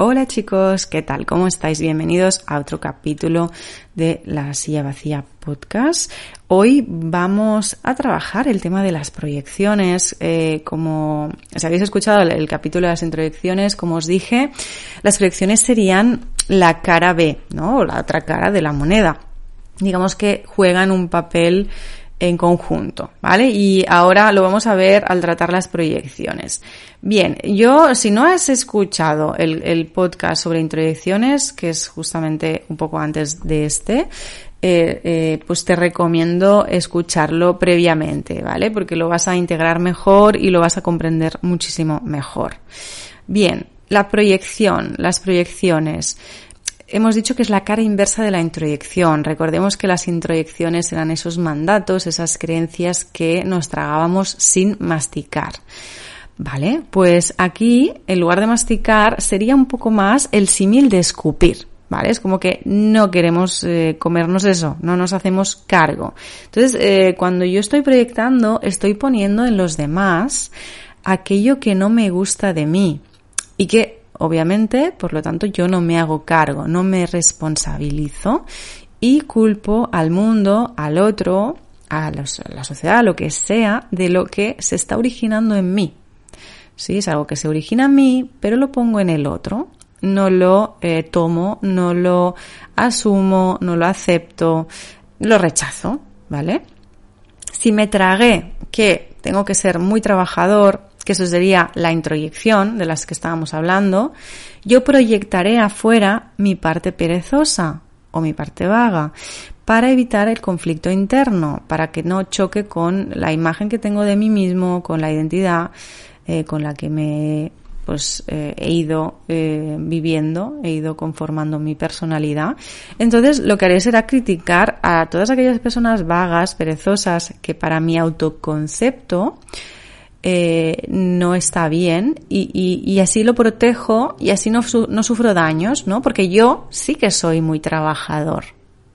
Hola chicos, ¿qué tal? ¿Cómo estáis? Bienvenidos a otro capítulo de la silla vacía podcast. Hoy vamos a trabajar el tema de las proyecciones. Eh, como si habéis escuchado el, el, capítulo de las introyecciones, como os dije, las proyecciones serían la cara B, ¿no? O la otra cara de la moneda. Digamos que juegan un papel en conjunto, ¿vale? Y ahora lo vamos a ver al tratar las proyecciones. Bien, yo, si no has escuchado el, podcast sobre introyecciones, que es justamente un poco antes de este, eh, eh, pues te recomiendo escucharlo previamente, ¿vale? Porque lo vas a integrar mejor y lo vas a comprender muchísimo mejor. Bien, la proyección, las proyecciones hemos dicho que es la cara inversa de la introyección. Recordemos que las introyecciones eran esos mandatos, esas creencias que nos tragábamos sin masticar. Vale, pues aquí, en lugar de masticar, sería un poco más el símil de escupir. ¿Vale? Es como que no queremos eh, comernos eso, no nos hacemos cargo. Entonces, eh, cuando yo estoy proyectando, estoy poniendo en los demás aquello que no me gusta de mí y que Obviamente, por lo tanto, yo no me hago cargo, no me responsabilizo y culpo al mundo, al otro, a, la sociedad, a lo que sea, de lo que se está originando en mí. Sí, es algo que se origina en mí, pero lo pongo en el otro. No lo eh, tomo, no lo asumo, no lo acepto, lo rechazo, ¿vale? Si me tragué que tengo que ser muy trabajador, que eso sería la introyección de las que estábamos hablando, yo proyectaré afuera mi parte perezosa o mi parte vaga para evitar el conflicto interno, para que no choque con la imagen que tengo de mí mismo, con la identidad eh, con la que me pues eh, he ido eh, viviendo, he ido conformando mi personalidad. Entonces lo que haré será criticar a todas aquellas personas vagas, perezosas, que para mi autoconcepto eh, no está bien y, así lo protejo y así no, sufro daños, ¿no? Porque yo sí que soy muy trabajador,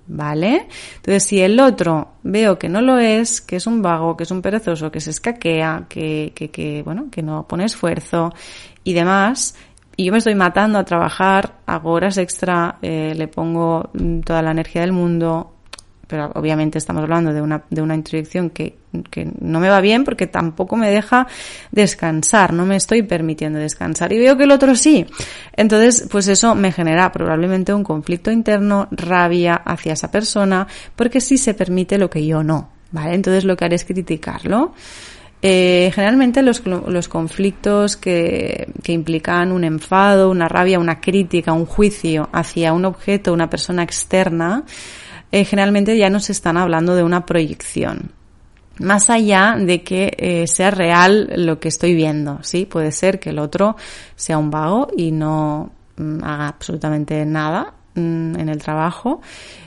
¿vale? Entonces, si el otro veo que no lo es, que es un vago, que es un perezoso, que se escaquea, que, que, que bueno, que no pone esfuerzo y demás, y yo me estoy matando a trabajar, hago horas extra, eh, le pongo toda la energía del mundo, pero obviamente estamos hablando de una, de una introyección que, que no me va bien porque tampoco me deja descansar, no me estoy permitiendo descansar y veo que el otro sí. Entonces, pues eso me genera probablemente un conflicto interno, rabia hacia esa persona, porque sí se permite lo que yo no, ¿vale? Entonces lo que haré es criticarlo. Eh, generalmente los, los conflictos que, que, implican un enfado, una rabia, una crítica, un juicio hacia un objeto, una persona externa, eh, generalmente ya nos están hablando de una proyección. Más allá de que eh, sea real lo que estoy viendo, ¿sí? Puede ser que el otro sea un vago y no mm, haga absolutamente nada mm, en el trabajo.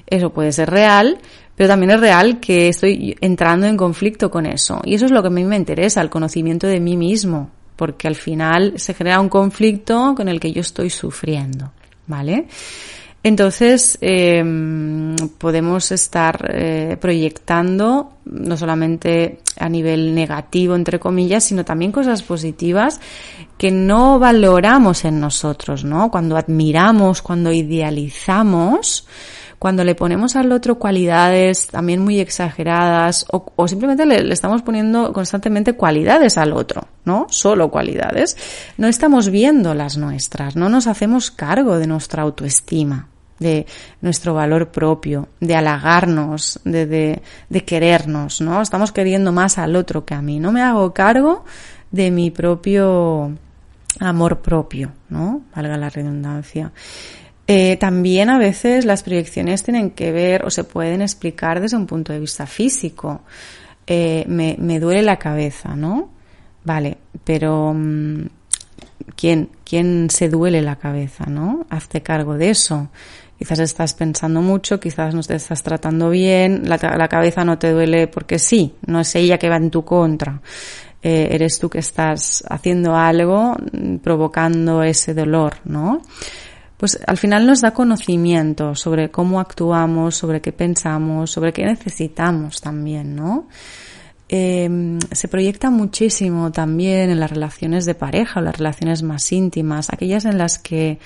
Eso puede ser real, pero también es real que estoy entrando en conflicto con eso. Y eso es lo que a mí me interesa, el conocimiento de mí mismo, porque al final se genera un conflicto con el que yo estoy sufriendo, ¿vale? Entonces, eh, podemos estar eh, proyectando no solamente a nivel negativo, entre comillas, sino también cosas positivas que no valoramos en nosotros, ¿no? Cuando admiramos, cuando idealizamos, cuando le ponemos al otro cualidades también muy exageradas o, simplemente le, le, estamos poniendo constantemente cualidades al otro, ¿no? Solo cualidades, no estamos viendo las nuestras, no nos hacemos cargo de nuestra autoestima de nuestro valor propio, de halagarnos, de, de, querernos, ¿no? Estamos queriendo más al otro que a mí. No me hago cargo de mi propio amor propio, ¿no? Valga la redundancia. Eh, también a veces las proyecciones tienen que ver o se pueden explicar desde un punto de vista físico. Eh, me, me, duele la cabeza, ¿no? Vale, pero mmm, ¿quién, ¿quién se duele la cabeza, no? Hazte cargo de eso. Quizás estás pensando mucho, quizás no te estás tratando bien, la, cabeza no te duele porque sí, no es ella que va en tu contra. eh, eres tú que estás haciendo algo mm, provocando ese dolor, ¿no? Pues al final nos da conocimiento sobre cómo actuamos, sobre qué pensamos, sobre qué necesitamos también, ¿no? Em, se proyecta muchísimo también en las relaciones de pareja o las relaciones más íntimas, aquellas en las que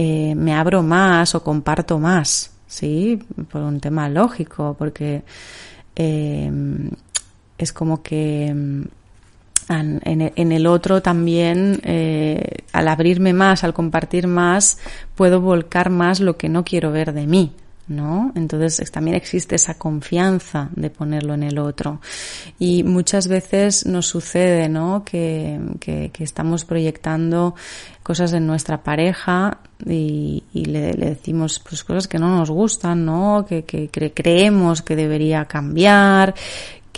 eh, me abro más o comparto más, ¿sí? Por un tema lógico, porque em, es como que em, en, el otro también, eh, al abrirme más, al compartir más, puedo volcar más lo que no quiero ver de mí, ¿no? Entonces también existe esa confianza de ponerlo en el otro. Y muchas veces nos sucede, ¿no? Que, que, estamos proyectando cosas en nuestra pareja y, le, decimos pues cosas que no nos gustan, ¿no? Que, que creemos que debería cambiar,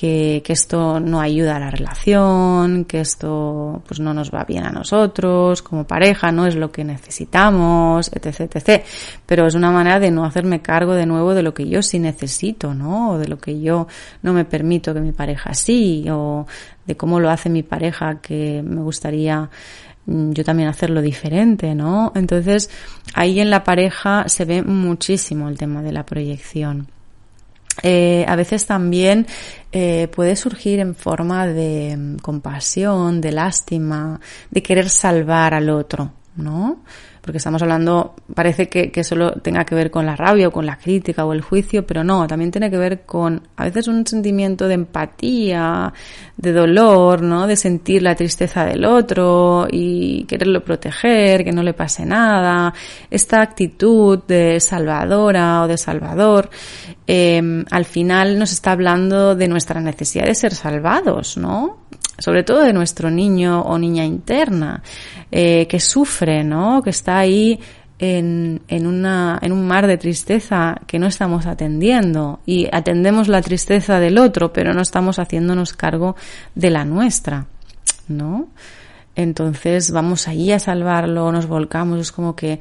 que, que, esto no ayuda a la relación, que esto pues no nos va bien a nosotros, como pareja, no es lo que necesitamos, etc, etc. Pero es una manera de no hacerme cargo de nuevo de lo que yo sí necesito, ¿no? O de lo que yo no me permito que mi pareja sí, o de cómo lo hace mi pareja que me gustaría mm, yo también hacerlo diferente, ¿no? Entonces, ahí en la pareja se ve muchísimo el tema de la proyección. Eh, a veces también eh, puede surgir en forma de mm, compasión, de lástima, de querer salvar al otro, ¿no? Porque estamos hablando, parece que, solo tenga que ver con la rabia o con la crítica o el juicio, pero no, también tiene que ver con a veces un sentimiento de empatía, de dolor, ¿no? De sentir la tristeza del otro y quererlo proteger, que no le pase nada. Esta actitud de salvadora o de salvador, eh, al final nos está hablando de nuestra necesidad de ser salvados, ¿no? Sobre todo de nuestro niño o niña interna, eh, que sufre, ¿no? Que está ahí en, en, una, en un mar de tristeza que no estamos atendiendo y atendemos la tristeza del otro, pero no estamos haciéndonos cargo de la nuestra, ¿no? Entonces vamos allí a salvarlo, nos volcamos, es como que,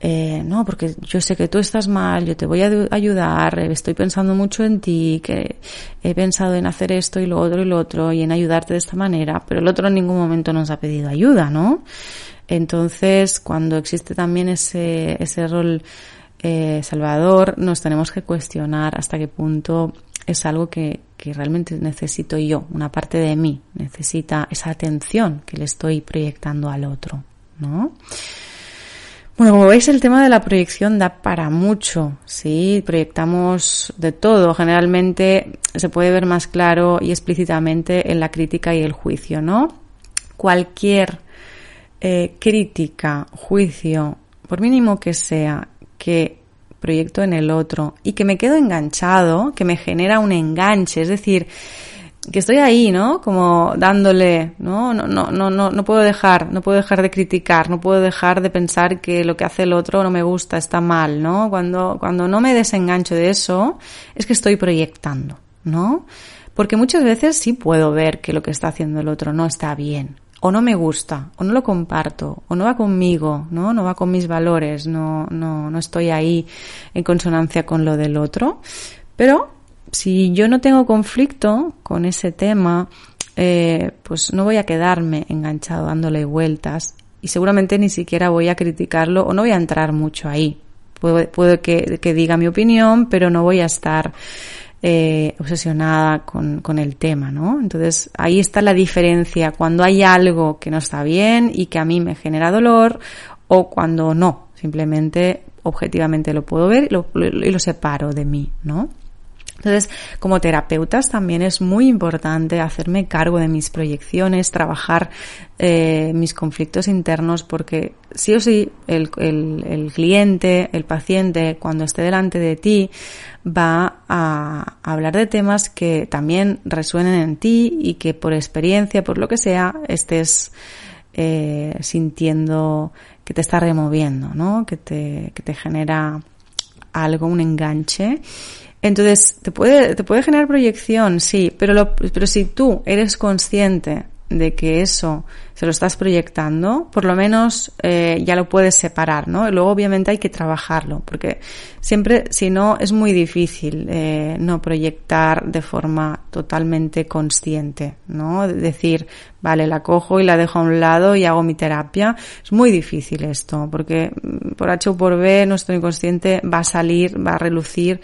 eh, no, porque yo sé que tú estás mal, yo te voy a ayudar, estoy pensando mucho en ti, que he pensado en hacer esto y lo otro y lo otro y en ayudarte de esta manera, pero el otro en ningún momento nos ha pedido ayuda, ¿no? Entonces, cuando existe también ese, ese rol eh, salvador, nos tenemos que cuestionar hasta qué punto es algo que, que realmente necesito yo, una parte de mí necesita esa atención que le estoy proyectando al otro, ¿no? Bueno, como veis, el tema de la proyección da para mucho, ¿sí? Proyectamos de todo. Generalmente se puede ver más claro y explícitamente en la crítica y el juicio, ¿no? Cualquier eh, crítica, juicio, por mínimo que sea, que proyecto en el otro y que me quedo enganchado, que me genera un enganche, es decir, que estoy ahí, ¿no? Como dándole, ¿no? No, no, no, no, no puedo dejar, no puedo dejar de criticar, no puedo dejar de pensar que lo que hace el otro no me gusta, está mal, ¿no? Cuando, cuando no me desengancho de eso, es que estoy proyectando, ¿no? Porque muchas veces sí puedo ver que lo que está haciendo el otro no está bien, o no me gusta, o no lo comparto, o no va conmigo, ¿no? No va con mis valores, no, no, no estoy ahí en consonancia con lo del otro. Pero si yo no tengo conflicto con ese tema, eh, pues no voy a quedarme enganchado dándole vueltas y seguramente ni siquiera voy a criticarlo o no voy a entrar mucho ahí. Puede, que, que diga mi opinión, pero no voy a estar eh, obsesionada con, con, el tema, ¿no? Entonces ahí está la diferencia cuando hay algo que no está bien y que a mí me genera dolor o cuando no, simplemente objetivamente lo puedo ver y lo, lo separo de mí, ¿no? Entonces, como terapeutas también es muy importante hacerme cargo de mis proyecciones, trabajar eh, mis conflictos internos, porque sí o sí el, el, el, cliente, el paciente, cuando esté delante de ti, va a hablar de temas que también resuenen en ti y que por experiencia, por lo que sea, estés eh, sintiendo que te está removiendo, ¿no? Que te, que te genera algo, un enganche entonces, te puede, te puede generar proyección, sí, pero, lo, pero si tú eres consciente de que eso se lo estás proyectando, por lo menos eh, ya lo puedes separar, ¿no? Y luego obviamente hay que trabajarlo, porque siempre, si no, es muy difícil eh, no proyectar de forma totalmente consciente, ¿no? Decir, vale, la cojo y la dejo a un lado y hago mi terapia. Es muy difícil esto, porque mm, por H o por B nuestro inconsciente va a salir, va a relucir,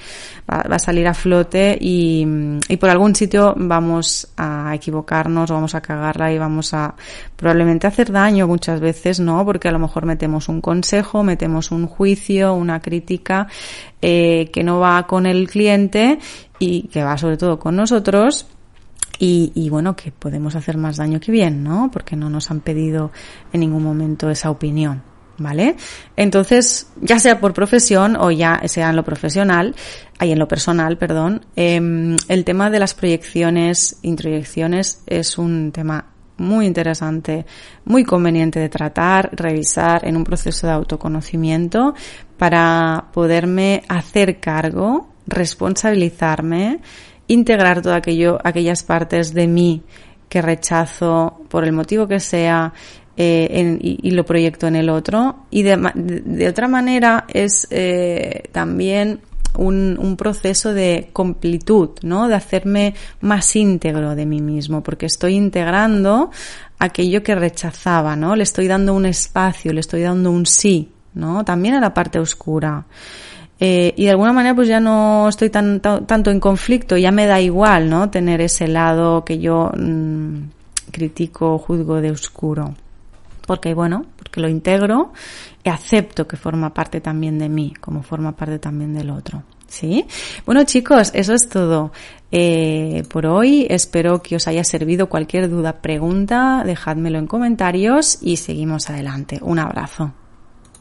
va, a salir a flote y, mm, y, por algún sitio vamos a equivocarnos, vamos a cagarla y vamos a probablemente hacer daño muchas veces, ¿no? Porque a lo mejor metemos un consejo, metemos un juicio, una crítica eh, que no va con el cliente y que va sobre todo con nosotros y, bueno, que podemos hacer más daño que bien, ¿no? Porque no nos han pedido en ningún momento esa opinión, ¿vale? Entonces, ya sea por profesión o ya sea en lo profesional, ahí en lo personal, perdón, eh, el tema de las proyecciones, introyecciones es un tema muy interesante, muy conveniente de tratar, revisar en un proceso de autoconocimiento para poderme hacer cargo, responsabilizarme, integrar aquello, aquellas partes de mí que rechazo por el motivo que sea eh, y, lo proyecto en el otro. Y de, de otra manera es eh, también un, proceso de completud, ¿no? De hacerme más íntegro de mí mismo, porque estoy integrando aquello que rechazaba, ¿no? Le estoy dando un espacio, le estoy dando un sí, ¿no? También a la parte oscura. Eh, y de alguna manera pues ya no estoy tan, tanto en conflicto, ya me da igual, ¿no? Tener ese lado que yo mmm, critico, juzgo de oscuro. Porque bueno, porque lo integro y acepto que forma parte también de mí, como forma parte también del otro. ¿Sí? Bueno chicos, eso es todo eh, por hoy. Espero que os haya servido cualquier duda, pregunta, dejádmelo en comentarios y seguimos adelante. Un abrazo.